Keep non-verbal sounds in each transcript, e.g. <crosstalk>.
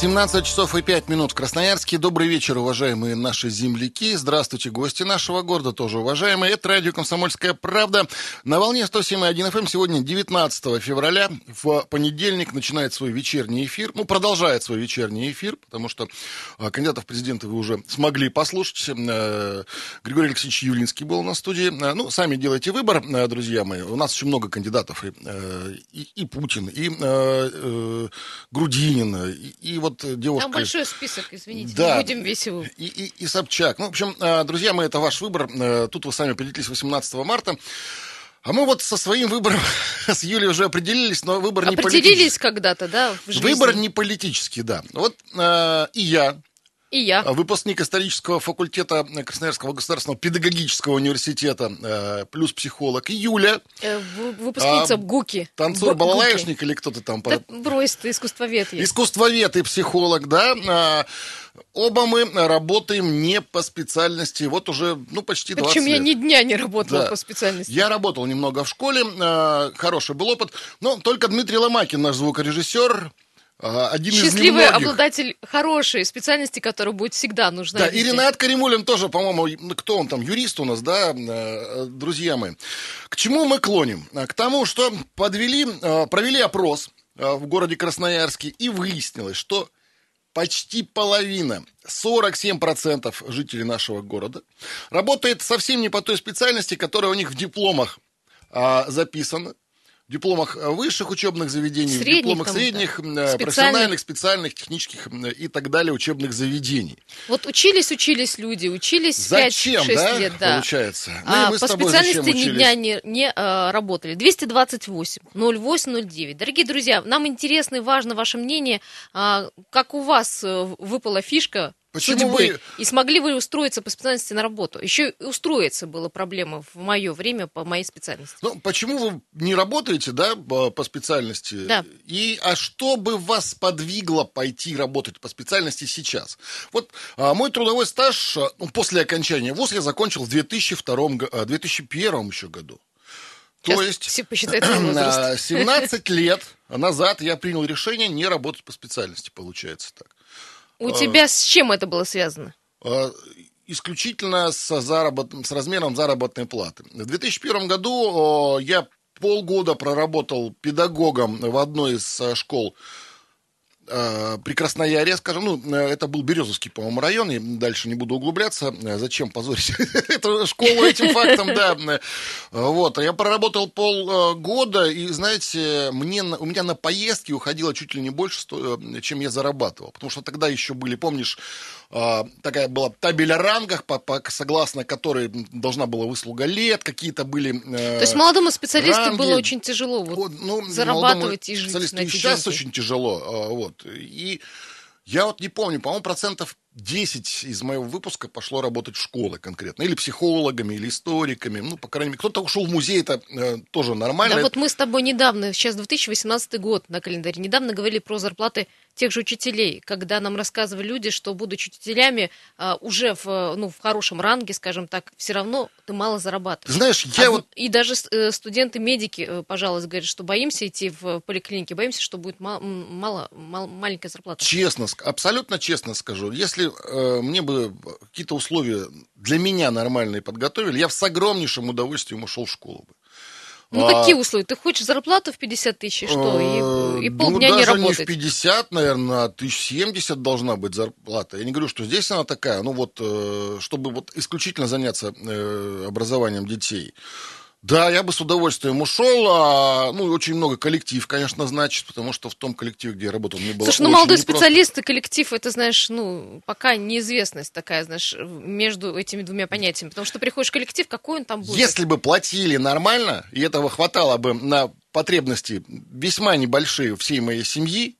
17 часов и 5 минут в Красноярске. Добрый вечер, уважаемые наши земляки. Здравствуйте, гости нашего города, тоже уважаемые. Это радио «Комсомольская правда». На волне 107.1 FM эм сегодня 19 февраля. В понедельник начинает свой вечерний эфир. Ну, продолжает свой вечерний эфир, потому что а, кандидатов в президенты вы уже смогли послушать. Э, Григорий Алексеевич Юлинский был на студии. Э, ну, сами делайте выбор, э, друзья мои. У нас очень много кандидатов. И, и, и Путин, и э, Грудинин, и, и вот вот девушка... Там большой список, извините, да, не будем весь его... И, и, и Собчак. Ну, в общем, э, друзья мои, это ваш выбор. Э, тут вы сами определитесь 18 марта. А мы вот со своим выбором <laughs> с Юлей уже определились, но выбор не политический. Определились когда-то, да, в жизни. Выбор не политический, да. Вот э, и я, и я. А выпускник исторического факультета Красноярского государственного педагогического университета, э, плюс психолог. И Юля. Э, выпускница а, ГУКи. Танцор, балалайшник или кто то там? Да, брось ты, искусствовед. Есть. Искусствовед и психолог, да. А, оба мы работаем не по специальности, вот уже, ну, почти 20 Причем лет. я ни дня не работала да. по специальности. Я работал немного в школе, э, хороший был опыт, но только Дмитрий Ломакин, наш звукорежиссер, один Счастливый из обладатель хорошей специальности, которая будет всегда нужна. Да, и Ренат Каримулин тоже, по-моему, ну, кто он там, юрист у нас, да, э, друзья мои. К чему мы клоним? К тому, что подвели, э, провели опрос в городе Красноярске, и выяснилось, что почти половина, 47% жителей нашего города, работает совсем не по той специальности, которая у них в дипломах а, записана дипломах высших учебных заведений, средних, дипломах средних, специальных. профессиональных, специальных, технических и так далее учебных заведений. Вот учились, учились люди, учились зачем, 5-6 да, лет. Да, получается. Ну, а, по специальности ни дня не, не а, работали. 228 08 09. Дорогие друзья, нам интересно и важно ваше мнение. А, как у вас э, выпала фишка Почему судьбы. Вы... И смогли вы устроиться по специальности на работу? Еще и устроиться была проблема в мое время по моей специальности. Ну, почему вы не работаете, да, по специальности? Да. И, а что бы вас подвигло пойти работать по специальности сейчас? Вот а, мой трудовой стаж а, ну, после окончания ВУЗ я закончил в 2002, 2001 а, еще году. Сейчас То есть все посчитают 17 <clears throat> лет назад я принял решение не работать по специальности, получается так. У а, тебя с чем это было связано? А, исключительно с, заработ... с размером заработной платы. В 2001 году я полгода проработал педагогом в одной из школ Э, при Краснояре, скажем, ну, э, это был Березовский, по-моему, район, и дальше не буду углубляться, э, зачем позорить <laughs> эту школу этим фактом, да. Вот, я проработал полгода, и, знаете, мне, у меня на поездки уходило чуть ли не больше, чем я зарабатывал, потому что тогда еще были, помнишь, такая была табель о рангах, по, по, согласно которой должна была выслуга лет, какие-то были То есть молодому специалисту ранги. было очень тяжело вот, ну, зарабатывать и жить на эти сейчас деньги. очень тяжело, вот. И я вот не помню, по-моему, процентов 10 из моего выпуска пошло работать в школы конкретно. Или психологами, или историками. Ну, по крайней мере, кто-то ушел в музей, это э, тоже нормально. Да вот мы с тобой недавно, сейчас 2018 год на календаре, недавно говорили про зарплаты тех же учителей, когда нам рассказывали люди, что, будучи учителями, а, уже в, ну, в хорошем ранге, скажем так, все равно ты мало зарабатываешь. Знаешь, я а, вот... И даже э, студенты-медики, э, пожалуйста, говорят, что боимся идти в поликлинике, боимся, что будет мало, мало, мало маленькая зарплата. Честно, абсолютно честно скажу, если э, мне бы какие-то условия для меня нормальные подготовили, я с огромнейшим удовольствием ушел в школу бы. Ну, а, какие условия? Ты хочешь зарплату в 50 тысяч, и что? И, и полдня ну, не работать? не в 50, наверное, а 1070 должна быть зарплата. Я не говорю, что здесь она такая, ну вот, э, чтобы вот исключительно заняться э, образованием детей. Да, я бы с удовольствием ушел. А, ну, очень много коллектив, конечно, значит, потому что в том коллективе, где я работал, мне было Слушай, ну, молодой непросто. специалист и коллектив, это, знаешь, ну, пока неизвестность такая, знаешь, между этими двумя понятиями. Потому что приходишь в коллектив, какой он там будет? Если бы платили нормально, и этого хватало бы на потребности весьма небольшие всей моей семьи,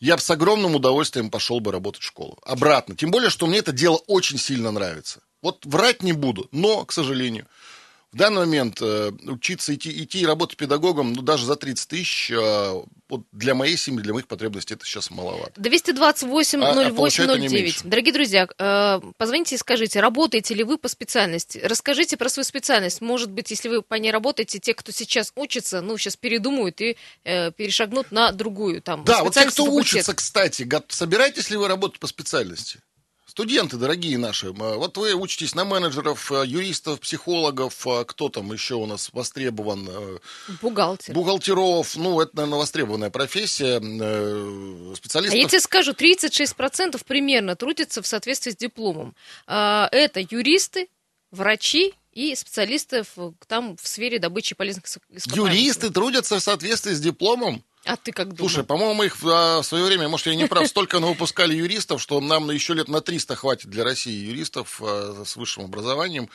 я бы с огромным удовольствием пошел бы работать в школу. Обратно. Тем более, что мне это дело очень сильно нравится. Вот врать не буду, но, к сожалению, В данный момент э, учиться идти, идти и работать педагогом, ну, даже за 30 тысяч, э, вот для моей семьи, для моих потребностей это сейчас маловато. 228 08 09. Дорогие друзья, э, позвоните и скажите, работаете ли вы по специальности? Расскажите про свою специальность. Может быть, если вы по ней работаете, те, кто сейчас учится, ну, сейчас передумают и э, перешагнут на другую там Да, вот те, кто учится, кстати, собираетесь ли вы работать по специальности? Студенты, дорогие наши, вот вы учитесь на менеджеров, э, юристов, психологов, э, кто там еще у нас востребован? Э, Бухгалтер. Бухгалтеров, ну, это, наверное, востребованная профессия, специалистов. А я тебе скажу, 36% примерно трудятся в соответствии с дипломом. А, это юристы, врачи и специалисты там в сфере добычи полезных ископаемых. Юристы трудятся в соответствии с дипломом? А ты как думаешь? Слушай, по-моему, их а, в свое время, может, я не прав, столько выпускали юристов, что нам еще лет на 300 хватит для России юристов а, с высшим образованием,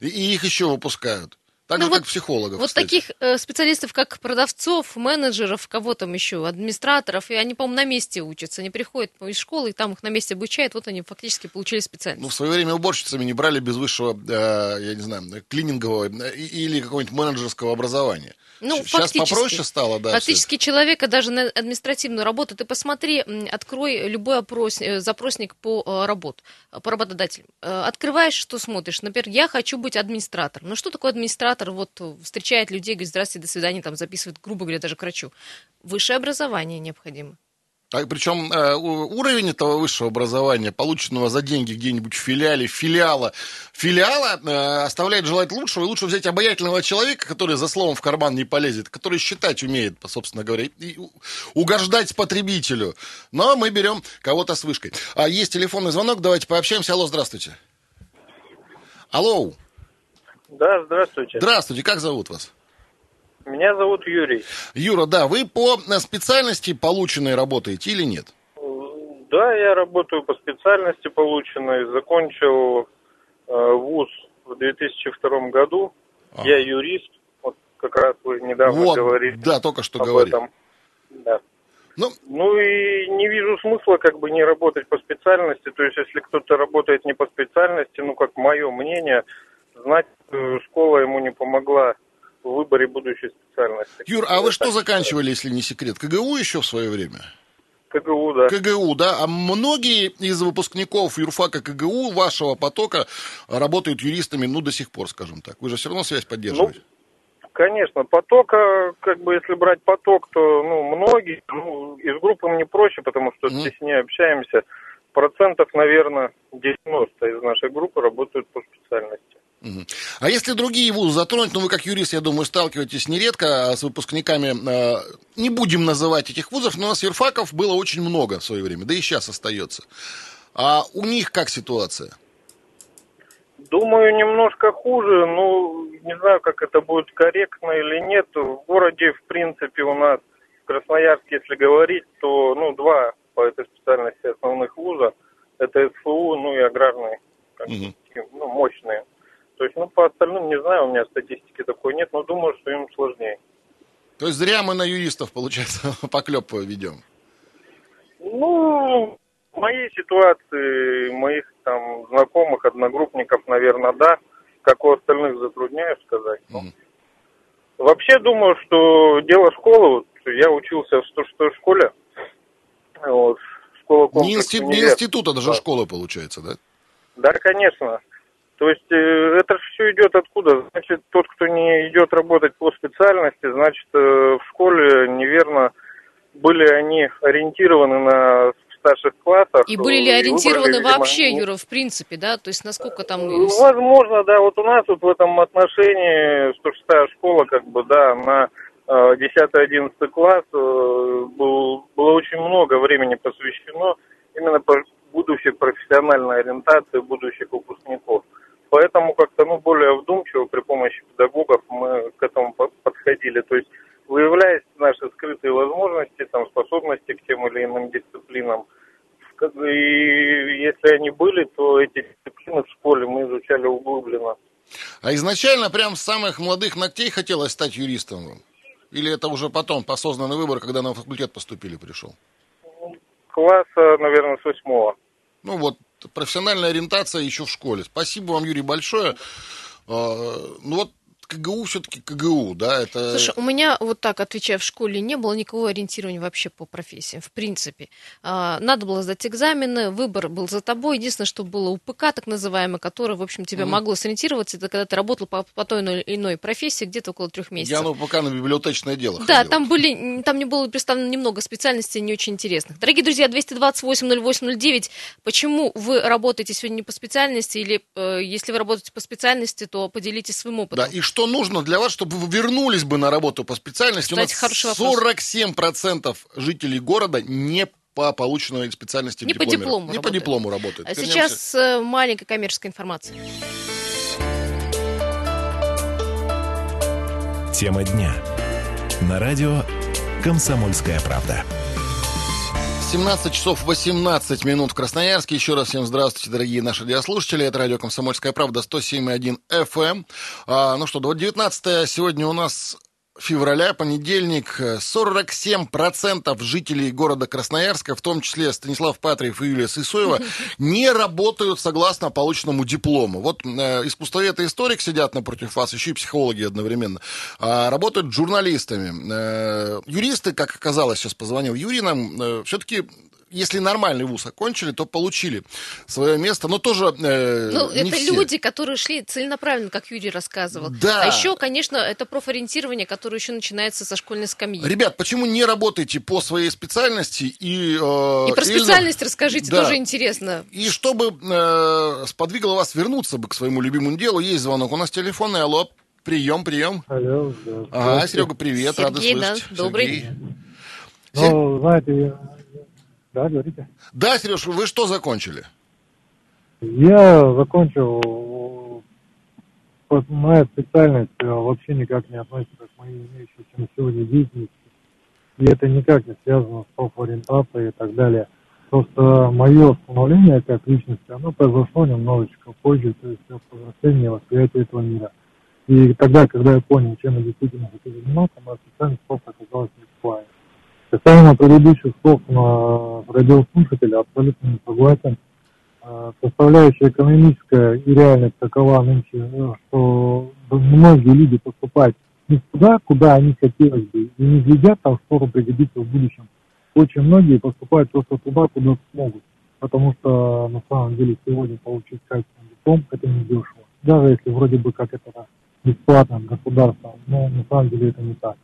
и их еще выпускают. Так ну же, вот, как психологов. Вот кстати. таких э, специалистов, как продавцов, менеджеров, кого там еще, администраторов, и они, по-моему, на месте учатся. Они приходят из школы, и там их на месте обучают, вот они фактически получили специальность. Ну, в свое время уборщицами не брали без высшего, э, я не знаю, клинингового э, или какого-нибудь менеджерского образования. Ну, Сейчас попроще стало, да. Фактически все. человека даже на административную работу, ты посмотри, открой любой опрос, э, запросник по э, работу, по работодателям. Э, открываешь, что смотришь. Например, я хочу быть администратором. Ну, что такое администратор? Вот встречает людей, говорит, здравствуйте, до свидания, там записывает, грубо говоря, даже к врачу. Высшее образование необходимо. А, причем э, уровень этого высшего образования, полученного за деньги где-нибудь в филиале, филиала, филиала э, оставляет желать лучшего. И лучше взять обаятельного человека, который за словом в карман не полезет, который считать умеет, собственно говоря, и угождать потребителю. Но мы берем кого-то с вышкой. А есть телефонный звонок, давайте пообщаемся. Алло, здравствуйте. Алло. Да, здравствуйте. Здравствуйте, как зовут вас? Меня зовут Юрий. Юра, да, вы по специальности полученной работаете или нет? Да, я работаю по специальности полученной. Закончил э, вуз в 2002 году. А. Я юрист. Вот как раз вы недавно вот, говорили. Да, только что говорили. Этом. Да. Ну, ну и не вижу смысла как бы не работать по специальности. То есть, если кто-то работает не по специальности, ну, как мое мнение, знать э, школа ему не помогла в выборе будущей специальности. Юр, а вы что заканчивали, если не секрет? КГУ еще в свое время? КГУ, да. КГУ, да. А многие из выпускников юрфака КГУ вашего потока работают юристами, ну, до сих пор, скажем так. Вы же все равно связь поддерживаете. Ну, конечно. Потока, как бы, если брать поток, то, ну, многие, ну, из группы мне проще, потому что mm. с ней общаемся. Процентов, наверное, 90 из нашей группы работают по специальности. А если другие вузы затронуть, ну вы как юрист, я думаю, сталкиваетесь нередко с выпускниками, э, не будем называть этих вузов, но у нас юрфаков было очень много в свое время, да и сейчас остается. А у них как ситуация? Думаю, немножко хуже. Ну, не знаю, как это будет корректно или нет. В городе, в принципе, у нас в Красноярске, если говорить, то, ну, два по этой специальности основных вуза. Это СФУ, ну и аграрные, угу. ну, мощные. То есть, ну, по остальным не знаю, у меня статистики такой нет, но думаю, что им сложнее. То есть зря мы на юристов, получается, <laughs> поклеп ведем? Ну, в моей ситуации, моих там знакомых, одногруппников, наверное, да. Как у остальных затрудняюсь сказать. Mm. Вообще думаю, что дело школы, вот я учился в 106 школе, вот, школа не, институт, не института, даже да. школа получается, да? Да, конечно. То есть э, это же все идет откуда? Значит, тот, кто не идет работать по специальности, значит, э, в школе неверно были они ориентированы на старших классах. И были ли ориентированы выбрали, вообще, видимо, Юра, в принципе, да? То есть насколько там... Возможно, да. Вот у нас вот в этом отношении 106 школа, как бы, да, на 10-11 э, класс был, было очень много времени посвящено именно по будущей профессиональной ориентации будущих выпускников. Поэтому как-то ну, более вдумчиво при помощи педагогов мы к этому подходили. То есть выявляя наши скрытые возможности, там, способности к тем или иным дисциплинам, и если они были, то эти дисциплины в школе мы изучали углубленно. А изначально прям с самых молодых ногтей хотелось стать юристом? Или это уже потом, осознанный выбор, когда на факультет поступили, пришел? Класса, наверное, с восьмого. Ну вот, профессиональная ориентация еще в школе. Спасибо вам, Юрий, большое. А, ну вот КГУ все-таки КГУ, да? Это... Слушай, у меня вот так, отвечая, в школе не было никакого ориентирования вообще по профессиям, в принципе. А, надо было сдать экзамены, выбор был за тобой. Единственное, что было УПК, так называемое, которое, в общем, тебя mm. могло сориентироваться, это когда ты работал по, по той или иной профессии где-то около трех месяцев. Я на УПК на библиотечное дело Да, ходил. там были, там не было представлено немного специальностей не очень интересных. Дорогие друзья, 228 08 09, почему вы работаете сегодня не по специальности, или э, если вы работаете по специальности, то поделитесь своим опытом. Да, и что нужно для вас, чтобы вы вернулись бы на работу по специальности? Кстати, У нас 47% жителей города не по полученной специальности не по диплому Не работает. по диплому работают. А сейчас э, маленькая коммерческая информация. Тема дня. На радио «Комсомольская правда». 17 часов 18 минут в Красноярске. Еще раз всем здравствуйте, дорогие наши радиослушатели. Это радио «Комсомольская правда» 107.1 FM. А, ну что, 19 сегодня у нас февраля, понедельник, 47% жителей города Красноярска, в том числе Станислав Патриев и Юлия Сысоева, <laughs> не работают согласно полученному диплому. Вот э, искусствовед и историк сидят напротив вас, еще и психологи одновременно, а работают журналистами. Э, юристы, как оказалось, сейчас позвонил Юрий нам, э, все-таки если нормальный вуз окончили, то получили свое место, но тоже э, Ну, не это все. люди, которые шли целенаправленно, как Юрий рассказывал. Да. А еще, конечно, это профориентирование, которое еще начинается со школьной скамьи. Ребят, почему не работаете по своей специальности и... Э, и про или- специальность расскажите, Да. тоже интересно. И чтобы э, сподвигло вас вернуться бы к своему любимому делу, есть звонок. У нас телефонный, алло, прием, прием. Алло, да. Ага, Серега, привет, рада Сергей, да, слышать. добрый. Сергей. Се- Ну, знаете, я- да, говорите. Да, Сереж, вы что закончили? Я закончил, моя специальность э, вообще никак не относится к моей имеющейся на сегодня деятельности. И это никак не связано с профориентацией и так далее. Просто мое становление как личности, оно произошло немножечко позже, то есть повзросление восприятие этого мира. И тогда, когда я понял, чем я действительно хочу заниматься, моя специальность просто оказалась не. Касаемо предыдущих слов на радиослушателя, абсолютно не согласен. Э, Составляющая экономическая и реальность такова нынче, э, что многие люди поступают не туда, куда они хотелось бы, и не глядят там, что пригодится в будущем. Очень многие поступают просто туда, куда смогут. Потому что на самом деле сегодня получить качественный диплом это не дешево. Даже если вроде бы как это бесплатно от государства, но на самом деле это не так.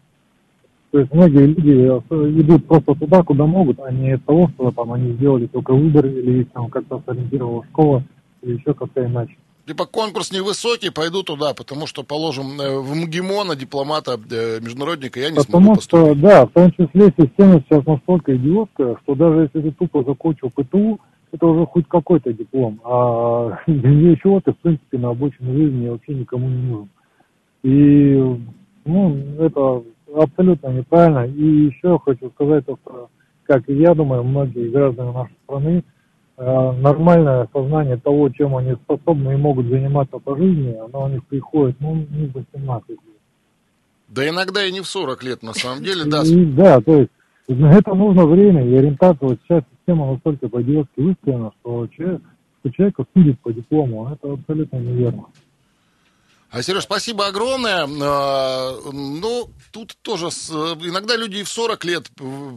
То есть многие люди э, идут просто туда, куда могут, а не от того, что там они сделали только выбор или их там как-то сориентировала школа или еще как-то иначе. Типа конкурс невысокий, пойду туда, потому что, положим, э, в МГИМО дипломата, э, международника я не смогу Потому что, поступить. да, в том числе система сейчас настолько идиотская, что даже если ты тупо закончил ПТУ, это уже хоть какой-то диплом, а <laughs> для чего ты, в принципе, на обочине жизни вообще никому не нужен. И, ну, это абсолютно неправильно. И еще хочу сказать, то, что, как и я думаю, многие граждане нашей страны, э, нормальное сознание того, чем они способны и могут заниматься по жизни, оно у них приходит, ну, не в 18 лет. Да иногда и не в 40 лет, на самом деле, да. И, да, то есть на это нужно время и ориентация. Вот сейчас система настолько по-идиотски выстроена, что человек, что человека судит по диплому. Это абсолютно неверно. А, Сереж, спасибо огромное. А, Ну, тут тоже с- иногда люди и в 40 лет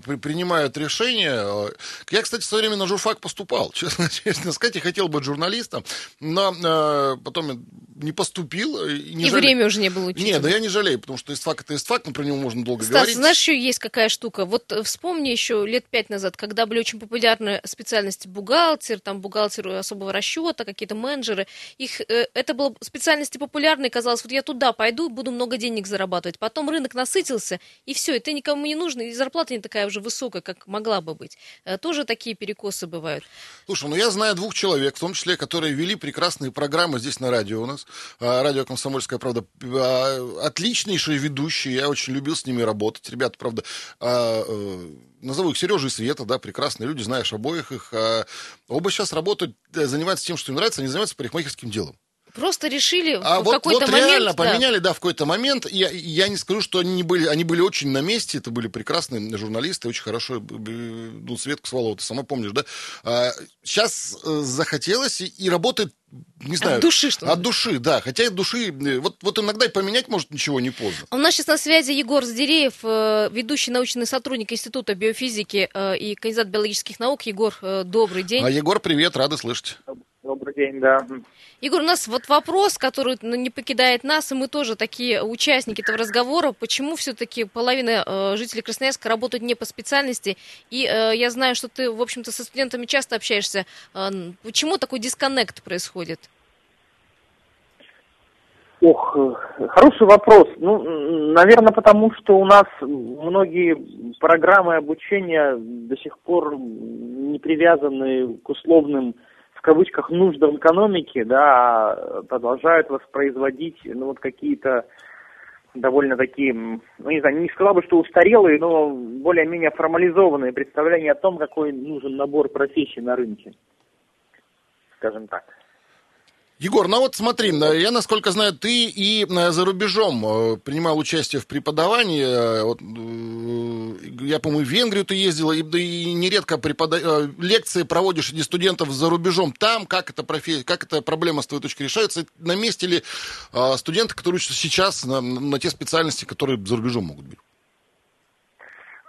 при- принимают решения. Я, кстати, в свое время на журфак поступал, <laughs> честно, честно сказать, и хотел быть журналистом, но а, потом не поступил. И, не И жалею. время уже не было учить. Не, да я не жалею, потому что истфак это истфак, но про него можно долго Стас, говорить. знаешь, еще есть какая штука? Вот э, вспомни еще лет пять назад, когда были очень популярны специальности бухгалтер, там бухгалтер особого расчета, какие-то менеджеры. Их, э, это было специальности популярные, казалось, вот я туда пойду, буду много денег зарабатывать. Потом рынок насытился, и все, и ты никому не нужен, и зарплата не такая уже высокая, как могла бы быть. Э, Тоже такие перекосы бывают. Слушай, ну я знаю двух человек, в том числе, которые вели прекрасные программы здесь на радио у нас. А, Радио «Комсомольская правда». А, Отличнейшие ведущие, я очень любил с ними работать. Ребята, правда, а, э, назову их Сережа и Света, да, прекрасные люди, знаешь обоих их. Оба сейчас работают, э, занимаются тем, что им нравится, они занимаются парикмахерским делом. Просто решили а в вот, какой-то вот момент... реально поменяли, да, в какой-то момент. Я, я не скажу, что они были, они были очень на месте, это были прекрасные журналисты, очень хорошо, ну, Светка Свалова, ты сама помнишь, да? А, сейчас э, захотелось и, и работает не знаю. От души, что От души, да. Хотя от души, э, вот, вот иногда и поменять может ничего не поздно. У нас сейчас на связи Егор Здереев, э, ведущий научный сотрудник Института биофизики и кандидат биологических наук. Егор, добрый день. А Егор, привет, рады слышать. День, да. Егор, у нас вот вопрос, который ну, не покидает нас, и мы тоже такие участники этого разговора. Почему все-таки половина э, жителей Красноярска работают не по специальности? И э, я знаю, что ты, в общем-то, со студентами часто общаешься. Э, почему такой дисконнект происходит? Ох, э, хороший вопрос. Ну, наверное, потому что у нас многие программы обучения до сих пор не привязаны к условным в кавычках нуждам экономики, да, а продолжают воспроизводить, ну, вот какие-то довольно такие, ну, не знаю, не сказал бы, что устарелые, но более-менее формализованные представления о том, какой нужен набор профессий на рынке, скажем так. Егор, ну вот смотри, э, я, насколько знаю, ты и э, за рубежом э, принимал участие в преподавании. Вот, я, по-моему, в Венгрию ты ездил, и, и нередко препода... лекции проводишь среди студентов за рубежом. Там как эта, профессия, как эта проблема с твоей точки решается? На месте ли студенты, которые учатся сейчас на, на те специальности, которые за рубежом могут быть?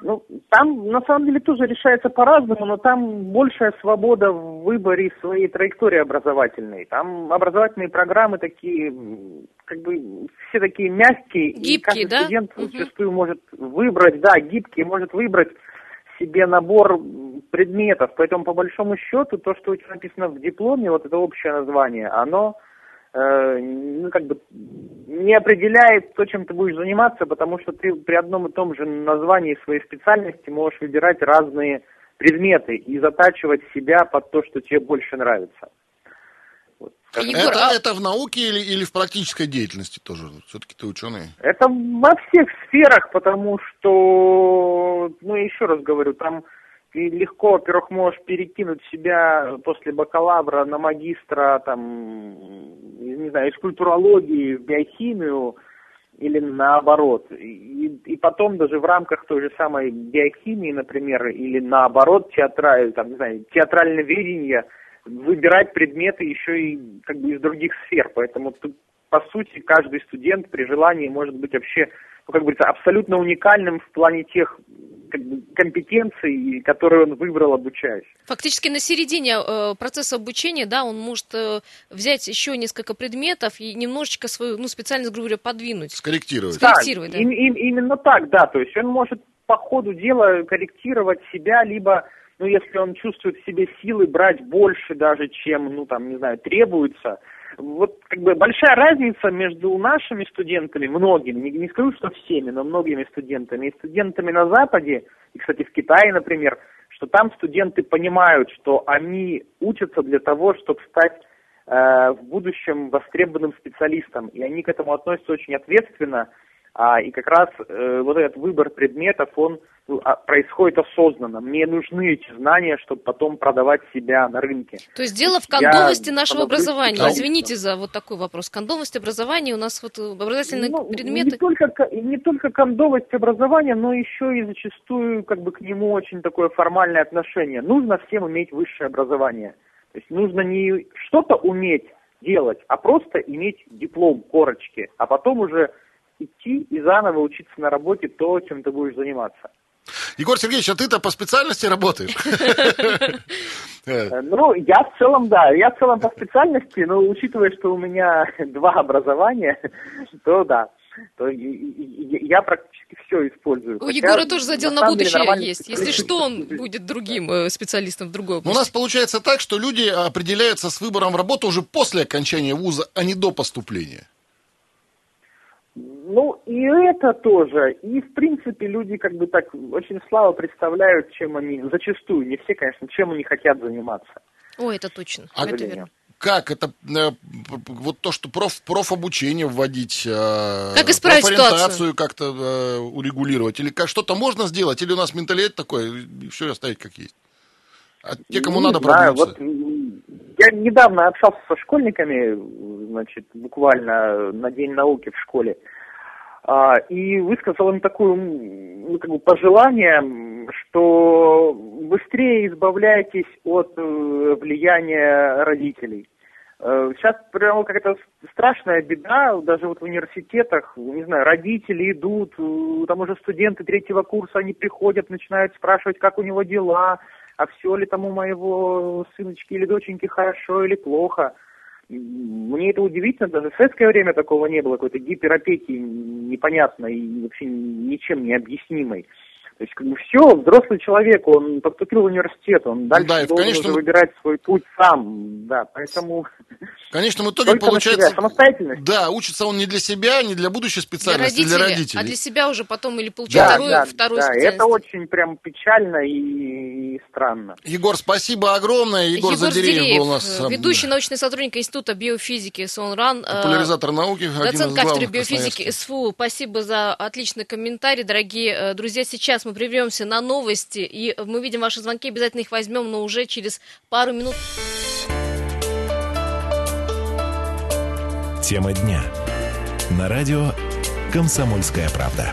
Ну, там на самом деле тоже решается по-разному, но там большая свобода в выборе своей траектории образовательной. Там образовательные программы такие, как бы все такие мягкие, гибкие, и каждый да? студент угу. зачастую может выбрать, да, гибкий, может выбрать себе набор предметов. Поэтому, по большому счету, то, что у тебя написано в дипломе, вот это общее название, оно ну, как бы не определяет то, чем ты будешь заниматься, потому что ты при одном и том же названии своей специальности можешь выбирать разные предметы и затачивать себя под то, что тебе больше нравится. Вот. Егор, это, а... это в науке или, или в практической деятельности тоже? Все-таки ты ученый. Это во всех сферах, потому что, ну, еще раз говорю, там ты легко, во-первых, можешь перекинуть себя после бакалавра на магистра, там, не знаю, из культурологии в биохимию, или наоборот. И, и потом даже в рамках той же самой биохимии, например, или наоборот театраль, там, не знаю, театральное видение, выбирать предметы еще и как бы из других сфер. Поэтому тут, по сути, каждый студент при желании может быть вообще, ну, как говорится, абсолютно уникальным в плане тех как бы, компетенций, которые он выбрал обучаясь. Фактически на середине э, процесса обучения, да, он может э, взять еще несколько предметов и немножечко свою ну, специальность, грубо говоря, подвинуть. Скорректировать. Скорректировать, да. да. Им, им, именно так, да. То есть он может по ходу дела корректировать себя, либо, ну, если он чувствует в себе силы брать больше даже, чем, ну, там, не знаю, требуется, вот как бы большая разница между нашими студентами, многими, не, не скажу, что всеми, но многими студентами и студентами на Западе, и, кстати, в Китае, например, что там студенты понимают, что они учатся для того, чтобы стать э, в будущем востребованным специалистом, и они к этому относятся очень ответственно, а, и как раз э, вот этот выбор предметов, он происходит осознанно. Мне нужны эти знания, чтобы потом продавать себя на рынке. То есть дело в кондовости Я нашего образования. Да. Извините за вот такой вопрос. Кондовость образования у нас вот образовательные ну, предметы. Не только, не только кондовость образования, но еще и зачастую как бы к нему очень такое формальное отношение. Нужно всем иметь высшее образование. То есть нужно не что-то уметь делать, а просто иметь диплом, корочки, а потом уже идти и заново учиться на работе то, чем ты будешь заниматься. Егор Сергеевич, а ты-то по специальности работаешь? <laughs> Ну, я в целом, да, я в целом по специальности, но учитывая, что у меня <laughs> два образования, <laughs> то да, то я практически все использую. У Егора тоже задел на, будущее есть. Если что, он будет другим э, специалистом в другой области. У нас получается так, что люди определяются с выбором работы уже после окончания вуза, а не до поступления. Ну, и это тоже. И, в принципе, люди как бы так очень слабо представляют, чем они, зачастую, не все, конечно, чем они хотят заниматься. Ой, это точно. А это верно. Как это, э, вот то, что проф, профобучение вводить, э, как исправить профориентацию как-то э, урегулировать, или как что-то можно сделать, или у нас менталитет такой, все оставить как есть? А те, кому не надо, знаю? Вот я недавно общался со школьниками, значит, буквально на День науки в школе, а, и высказал им такое ну, как бы пожелание, что быстрее избавляйтесь от э, влияния родителей. Э, сейчас прямо какая-то страшная беда, даже вот в университетах, не знаю, родители идут, э, там уже студенты третьего курса, они приходят, начинают спрашивать, как у него дела, а все ли там у моего сыночки или доченьки хорошо или плохо. Мне это удивительно, даже в советское время такого не было, какой-то гиперопеки непонятной и вообще ничем не объяснимой. То есть, как бы все, взрослый человек, он поступил в университет, он ну дальше да, должен конечно, уже выбирать свой путь сам, да, поэтому... В конечном итоге получается... Самостоятельность. Да, учится он не для себя, не для будущей специальности, для родителей, для родителей. А для себя уже потом или получить да, вторую, да, вторую да, специальность. это очень прям печально и, и странно. Егор, спасибо огромное. Егор, Егор Задереев, Задереев был у нас... Ведущий научный сотрудник Института биофизики СОНРАН. Э, Популяризатор науки. Доцент кафедры биофизики СФУ. Спасибо за отличный комментарий, дорогие э, друзья. Сейчас мы прервемся на новости, и мы видим ваши звонки, обязательно их возьмем, но уже через пару минут. Тема дня. На радио «Комсомольская правда».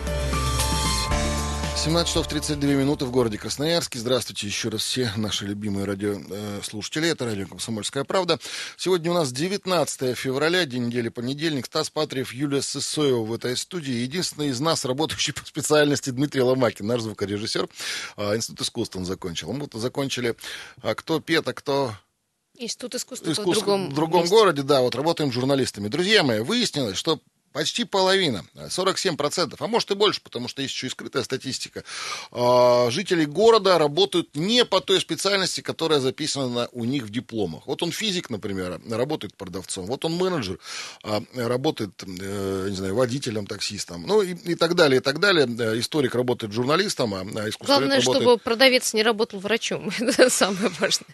17 часов 32 минуты в городе Красноярске. Здравствуйте еще раз все наши любимые радиослушатели. Это радио «Комсомольская правда». Сегодня у нас 19 февраля, день недели понедельник. Стас Патриев, Юлия Сысоева в этой студии. Единственный из нас, работающий по специальности, Дмитрий Ломакин, наш звукорежиссер. А, Институт искусства он закончил. Мы закончили а кто пет, а кто Институт искусства, искусства в другом, в другом городе, да, вот работаем журналистами. Друзья мои, выяснилось, что Почти половина, 47%, а может и больше, потому что есть еще и скрытая статистика. А, жителей города работают не по той специальности, которая записана у них в дипломах. Вот он физик, например, работает продавцом. Вот он менеджер, а, работает, э, не знаю, водителем, таксистом. Ну и, и так далее, и так далее. Э, историк работает журналистом, а искусствовед Главное, работает... чтобы продавец не работал врачом. <laughs> Это самое важное.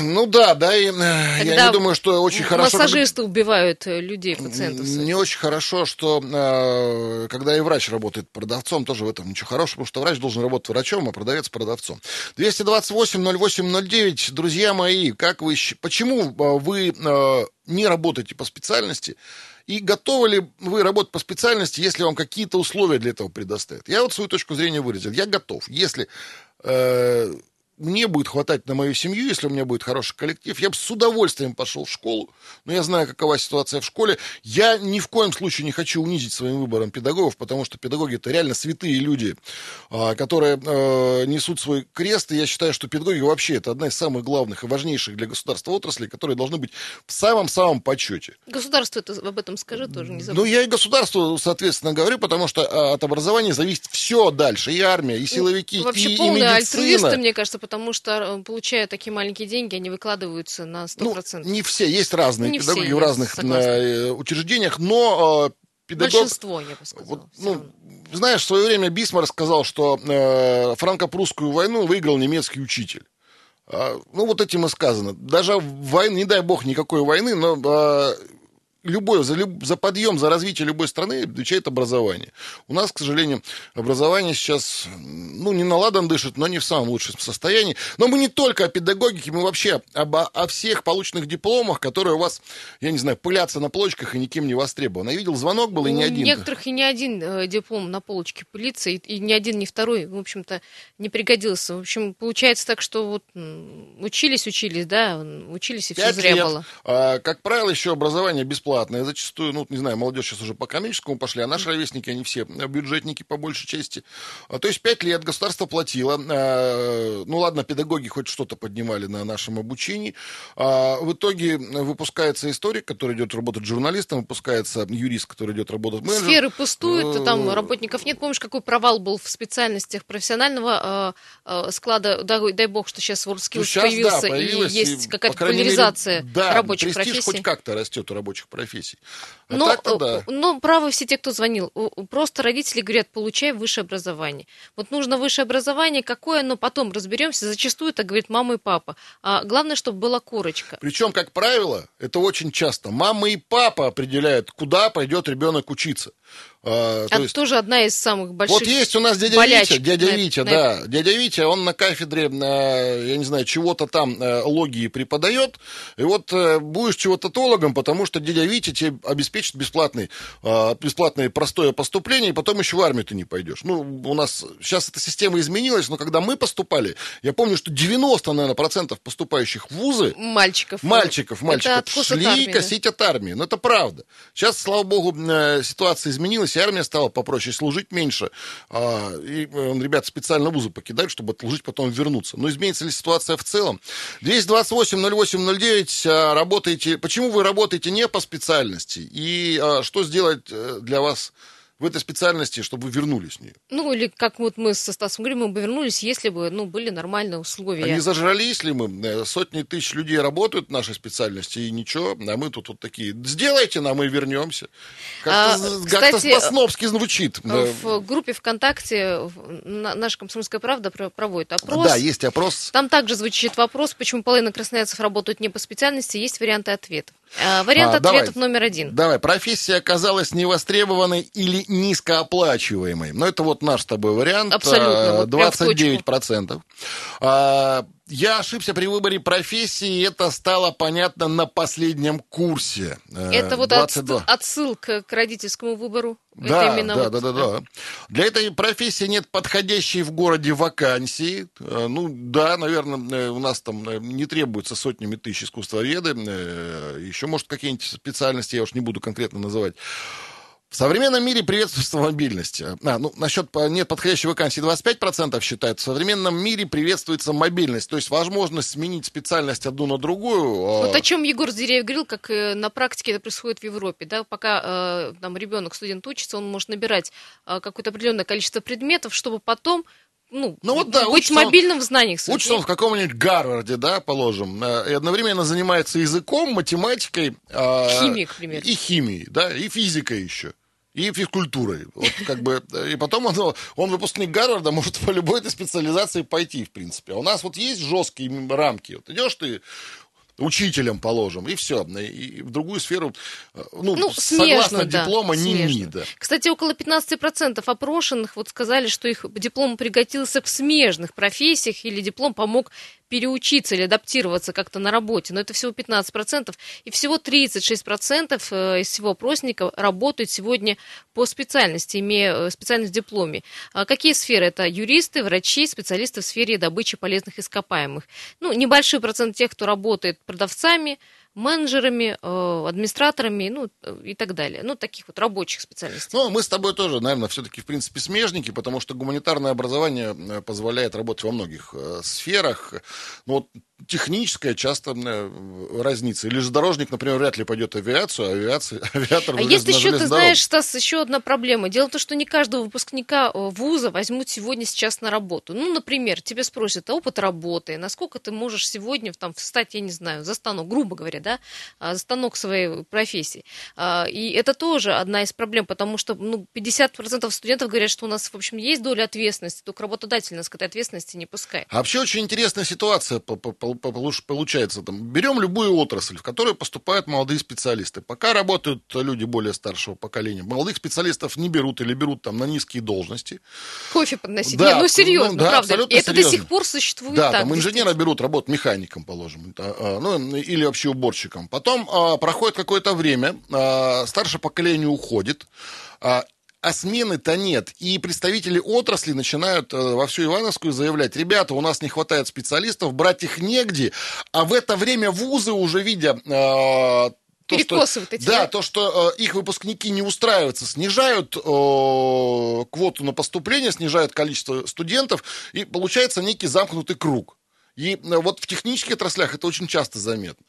Ну да, да, и Когда э, я не думаю, что очень хорошо... Массажисты убивают людей, пациентов. Не очень хорошо что э, когда и врач работает продавцом, тоже в этом ничего хорошего, потому что врач должен работать врачом, а продавец продавцом. 228-08-09, друзья мои, как вы, почему э, вы э, не работаете по специальности, и готовы ли вы работать по специальности, если вам какие-то условия для этого предоставят? Я вот свою точку зрения выразил. Я готов. Если э, мне будет хватать на мою семью, если у меня будет хороший коллектив, я бы с удовольствием пошел в школу, но я знаю, какова ситуация в школе. Я ни в коем случае не хочу унизить своим выбором педагогов, потому что педагоги это реально святые люди, а, которые э, несут свой крест, и я считаю, что педагоги вообще это одна из самых главных и важнейших для государства отраслей, которые должны быть в самом-самом почете. Государство это, об этом скажи тоже, не забудь. Ну, я и государству, соответственно, говорю, потому что а, от образования зависит все дальше, и армия, и силовики, Вообще и, полные и медицина. альтруисты, мне кажется, потому что, э, получая такие маленькие деньги, они выкладываются на 100%. Ну, не все, есть разные не педагоги все, в разных э, учреждениях, но э, педагог... Большинство, я бы сказала. Вот, ну, знаешь, в свое время Бисмар сказал, что э, франко-прусскую войну выиграл немецкий учитель. А, ну, вот этим и сказано. Даже войны, не дай бог никакой войны, но а, любой, за, люб, за подъем, за развитие любой страны отвечает образование. У нас, к сожалению, образование сейчас, ну, не наладан дышит, но не в самом лучшем состоянии. Но мы не только о педагогике, мы вообще об, о всех полученных дипломах, которые у вас, я не знаю, пылятся на полочках и никем не востребованы. Я видел, звонок был, и не один. У некоторых и не один э, диплом на полочке пылится, и, и ни один, ни второй, в общем-то, не пригодился. В общем, получается так, что вот учились, учились, да, учились, и все зря лет. было. А, как правило, еще образование бесплатно бесплатные. Зачастую, ну, не знаю, молодежь сейчас уже по коммерческому пошли, а наши ровесники, они все бюджетники по большей части. А, то есть пять лет государство платило. А, ну, ладно, педагоги хоть что-то поднимали на нашем обучении. А, в итоге выпускается историк, который идет работать журналистом, выпускается юрист, который идет работать менеджером. Сферы пустуют, там э, работников нет. Помнишь, какой провал был в специальностях профессионального склада? Дай, дай бог, что сейчас WorldSkills ну, появился, да, появилась, и есть какая-то популяризация мере, да, рабочих профессий. хоть как-то растет у рабочих профессий профессий. А но, да. но правы все те, кто звонил. Просто родители говорят, получай высшее образование. Вот нужно высшее образование, какое, но потом разберемся. Зачастую это говорит мама и папа. А главное, чтобы была корочка. Причем, как правило, это очень часто. Мама и папа определяют, куда пойдет ребенок учиться. А, это есть, тоже одна из самых больших Вот есть у нас дядя Витя, дядя на, Витя, на... да. Дядя Витя, он на кафедре, я не знаю, чего-то там э, логии преподает. И вот э, будешь чего-то потому что дядя Витя тебе обеспечит бесплатный, бесплатное простое поступление, и потом еще в армию ты не пойдешь. Ну, у нас сейчас эта система изменилась, но когда мы поступали, я помню, что 90, наверное, процентов поступающих в вузы... Мальчиков. Мальчиков, мальчиков. шли от армии, косить да? от армии. Но это правда. Сейчас, слава богу, э, ситуация изменилась изменилась, и армия стала попроще, служить меньше. А, и э, ребята специально вузы покидают, чтобы служить потом вернуться. Но изменится ли ситуация в целом? 228-08-09, а, работаете... Почему вы работаете не по специальности? И а, что сделать э, для вас в этой специальности, чтобы вы вернулись в нее. Ну, или как вот мы со Стасом говорим, мы бы вернулись, если бы ну, были нормальные условия. Они зажрались ли мы? Э, сотни тысяч людей работают в нашей специальности, и ничего, а мы тут вот такие, сделайте нам, и вернемся. Как-то, а, как-то по-снобски звучит. В группе ВКонтакте наша «Комсомольская правда» проводит опрос. Да, есть опрос. Там также звучит вопрос, почему половина красноярцев работают не по специальности, есть варианты ответов. А, вариант а, ответов давай, номер один. Давай, профессия оказалась невостребованной или низкооплачиваемой. Ну, это вот наш с тобой вариант. Абсолютно. Вот 29%. А, я ошибся при выборе профессии, это стало понятно на последнем курсе. Э, это вот 22. отсылка к родительскому выбору. Да, да, вот... да, да, да. Для этой профессии нет подходящей в городе вакансии. Э, ну, да, наверное, э, у нас там не требуется сотнями тысяч искусствоведы. Еще, может, какие-нибудь специальности, я уж не буду конкретно называть. В современном мире приветствуется мобильность. А, ну, насчет нет подходящей вакансии 25% считают. В современном мире приветствуется мобильность, то есть возможность сменить специальность одну на другую. А вот о чем Егор Зиреев говорил, как э, на практике это происходит в Европе. Да? Пока э, там ребенок, студент учится, он может набирать э, какое-то определенное количество предметов, чтобы потом ну, ну вот, да, быть мобильным он, в знаниях своих. Учится он в каком-нибудь Гарварде, да, положим, и одновременно занимается языком, математикой. Химией, к примеру. И химией, да, и физикой еще и физкультурой. Вот как бы, и потом он, он выпускник Гарварда, может по любой этой специализации пойти, в принципе. А у нас вот есть жесткие рамки. Вот идешь ты учителем положим, и все. И в другую сферу, ну, ну согласно смежно, диплома, да, не. МИДа. Кстати, около 15% опрошенных вот сказали, что их диплом пригодился в смежных профессиях или диплом помог переучиться или адаптироваться как-то на работе, но это всего 15%, и всего 36% э, из всего опросника работают сегодня по специальности, имея э, специальность в дипломе. А какие сферы? Это юристы, врачи, специалисты в сфере добычи полезных ископаемых. Ну, небольшой процент тех, кто работает продавцами, менеджерами, э, администраторами, ну, и так далее. Ну, таких вот рабочих специальностей. Ну, мы с тобой тоже, наверное, все-таки, в принципе, смежники, потому что гуманитарное образование э, позволяет работать во многих э, сферах. Ну, вот техническая часто разница. Или железнодорожник, например, вряд ли пойдет в авиацию, а авиация, <laughs> авиатор А есть еще, ты знаешь, Стас, еще одна проблема. Дело в том, что не каждого выпускника э, вуза возьмут сегодня сейчас на работу. Ну, например, тебе спросят, а опыт работы, насколько ты можешь сегодня там встать, я не знаю, за станок, грубо говоря, да, а, станок своей профессии. А, и это тоже одна из проблем, потому что ну, 50% студентов говорят, что у нас, в общем, есть доля ответственности, только работодатель нас к этой ответственности не пускает. А вообще очень интересная ситуация по, по, по получается, там, берем любую отрасль, в которую поступают молодые специалисты. Пока работают люди более старшего поколения, молодых специалистов не берут или берут там на низкие должности. Кофе подносить. Да, не, ну серьезно, ну, да, правда. Это серьезно. до сих пор существует да, так. там инженера берут работать механиком, положим, ну, или вообще уборщиком. Потом а, проходит какое-то время, а, старшее поколение уходит, а, а смены-то нет. И представители отрасли начинают э, во всю Ивановскую заявлять, ребята, у нас не хватает специалистов, брать их негде. А в это время вузы уже видя э, то, что, вот эти. Да, то, что э, их выпускники не устраиваются, снижают э, квоту на поступление, снижают количество студентов, и получается некий замкнутый круг. И э, вот в технических отраслях это очень часто заметно.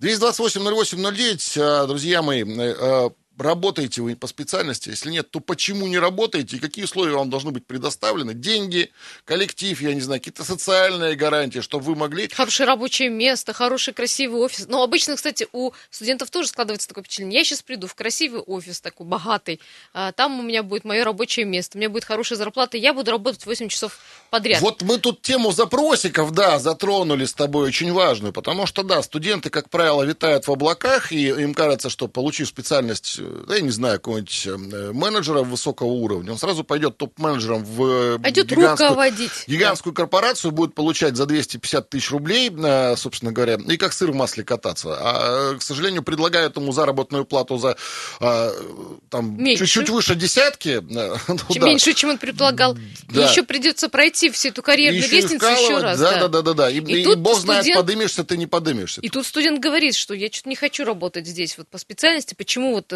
228-08-09, э, друзья мои, э, работаете вы по специальности, если нет, то почему не работаете и какие условия вам должны быть предоставлены? Деньги, коллектив, я не знаю, какие-то социальные гарантии, чтобы вы могли... Хорошее рабочее место, хороший красивый офис. Но обычно, кстати, у студентов тоже складывается такое впечатление. Я сейчас приду в красивый офис такой, богатый, а, там у меня будет мое рабочее место, у меня будет хорошая зарплата, и я буду работать 8 часов подряд. Вот мы тут тему запросиков, да, затронули с тобой очень важную, потому что, да, студенты, как правило, витают в облаках, и им кажется, что получив специальность да, я не знаю, какого-нибудь э, менеджера высокого уровня, он сразу пойдет топ-менеджером в э, пойдет гигантскую, руководить. гигантскую да. корпорацию, будет получать за 250 тысяч рублей, э, собственно говоря, и как сыр в масле кататься. А, к сожалению, предлагают ему заработную плату за там, чуть-чуть выше десятки. <laughs> Ну, чем да. меньше, чем он предполагал. Да. И еще придется пройти всю эту карьерную еще лестницу еще раз. Да, да, да, да. да. И, и, и бог студент... знает, подымешься ты, не подымешься. И тут студент говорит, что я что-то не хочу работать здесь вот по специальности. Почему вот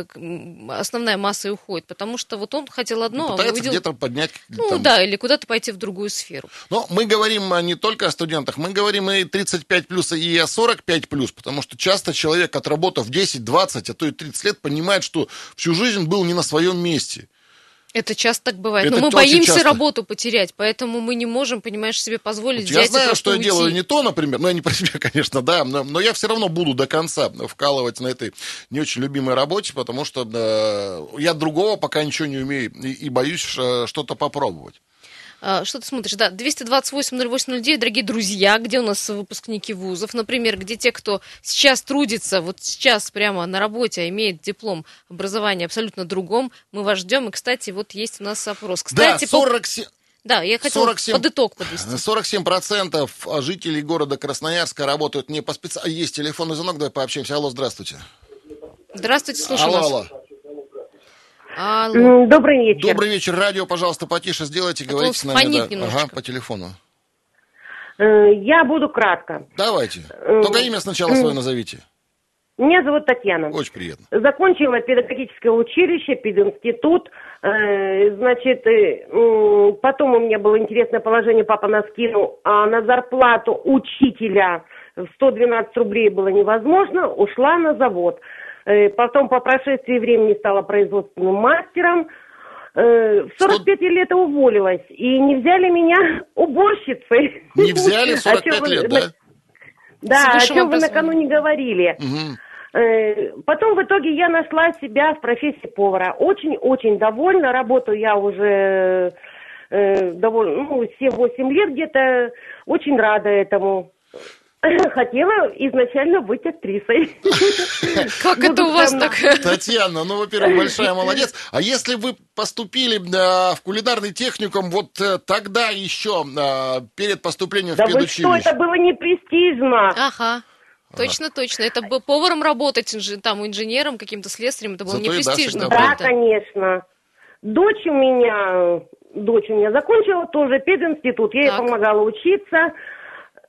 основная масса и уходит, потому что вот он хотел одно, ну, а увидел... где-то поднять. Ну там... да, или куда-то пойти в другую сферу. Но мы говорим не только о студентах, мы говорим и 35 плюс, и о 45 плюс, потому что часто человек, отработав 10, 20, а то и 30 лет, понимает, что всю жизнь был не на своем месте. Это часто так бывает. Это Но мы боимся часто. работу потерять, поэтому мы не можем, понимаешь, себе позволить вот взять Я знаю, что уйти. я делаю не то, например, ну я не про <laughs> себя, конечно, да, но, но я все равно буду до конца вкалывать на этой не очень любимой работе, потому что э, я другого пока ничего не умею и, и боюсь э, что-то попробовать. А, что ты смотришь? Да, 228-08-09, дорогие друзья, где у нас выпускники вузов, например, где те, кто сейчас трудится, вот сейчас прямо на работе, а имеет диплом образования абсолютно другом, мы вас ждем. И, кстати, вот есть у нас опрос. Кстати, да, 47... По... Да, я хотела 47, под итог подвести. 47% жителей города Красноярска работают не по специальности. Есть телефонный звонок, давай пообщаемся. Алло, здравствуйте. Здравствуйте, слушаю алло, вас. Алло. Алло. Добрый вечер. Добрый вечер. Радио, пожалуйста, потише сделайте, Это говорите с нами. Да. Ага, по телефону. Э, я буду кратко. Давайте. Э, Только имя сначала свое назовите. Меня зовут Татьяна. Очень приятно. Закончила педагогическое училище, пединститут. Э, значит, потом у меня было интересное положение, папа нас кинул, а на зарплату учителя в 112 рублей было невозможно, ушла на завод. Э, потом по прошествии времени стала производственным мастером. Э, в 45 Что? лет уволилась. И не взяли меня <laughs> уборщицей. Не взяли в 45 лет, да? Да, о чем вы накануне говорили. Угу. Потом в итоге я нашла себя в профессии повара. Очень-очень довольна. Работаю я уже довольно, ну, 7-8 лет где-то. Очень рада этому. <laughs> Хотела изначально быть актрисой. <laughs> Как это у вас так? Татьяна, ну, во-первых, большая молодец. А если вы поступили в кулинарный техникум вот э, тогда еще, перед поступлением в педучилище? Да что, это было не престижно. Ага. Точно, точно. Это бы поваром работать, там, инженером, каким-то слесарем, это было не престижно. Да, конечно. Дочь у меня, дочь у меня закончила тоже пединститут, я ей помогала учиться.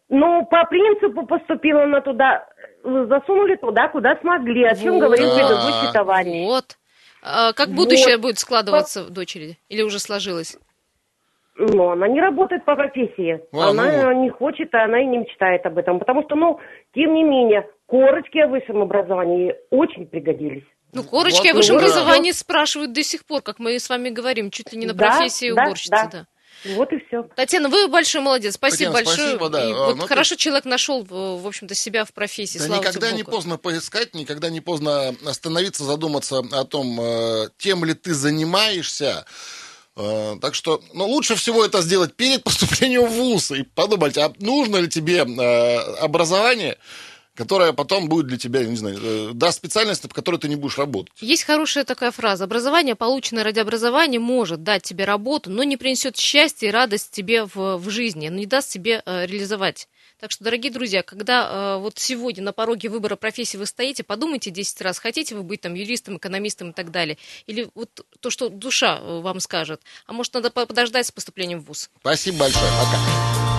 Ну, по принципу поступила она туда, засунули туда, куда смогли, о чем вот. говорил предыдущий товарищ. Вот. А как будущее вот. будет складываться по... дочери? Или уже сложилось? Ну, она не работает по профессии. А, она ну... не хочет, а она и не мечтает об этом. Потому что, ну, тем не менее, корочки о высшем образовании очень пригодились. Ну, корочки вот, о высшем ну, образовании да. спрашивают до сих пор, как мы с вами говорим, чуть ли не на профессии да, уборщицы. Да, да. Вот и все. Татьяна, вы большой молодец. Спасибо Татьяна, большое. Спасибо, да. И вот ну, хорошо ты... человек нашел, в общем-то, себя в профессии. Да Слава никогда не поздно поискать, никогда не поздно остановиться, задуматься о том, э, тем ли ты занимаешься. Э, так что, ну, лучше всего это сделать перед <laughs> поступлением в ВУЗ и подумать, а нужно ли тебе э, образование, которая потом будет для тебя, не знаю, э, даст специальность, по которой ты не будешь работать. Есть хорошая такая фраза. Образование, полученное ради образования, может дать тебе работу, но не принесет счастья и радость тебе в, в жизни, не даст тебе э, реализовать. Так что, дорогие друзья, когда э, вот сегодня на пороге выбора профессии вы стоите, подумайте 10 раз, хотите вы быть там юристом, экономистом и так далее. Или вот то, что душа э, вам скажет. А может, надо подождать с поступлением в ВУЗ. Спасибо большое. Пока.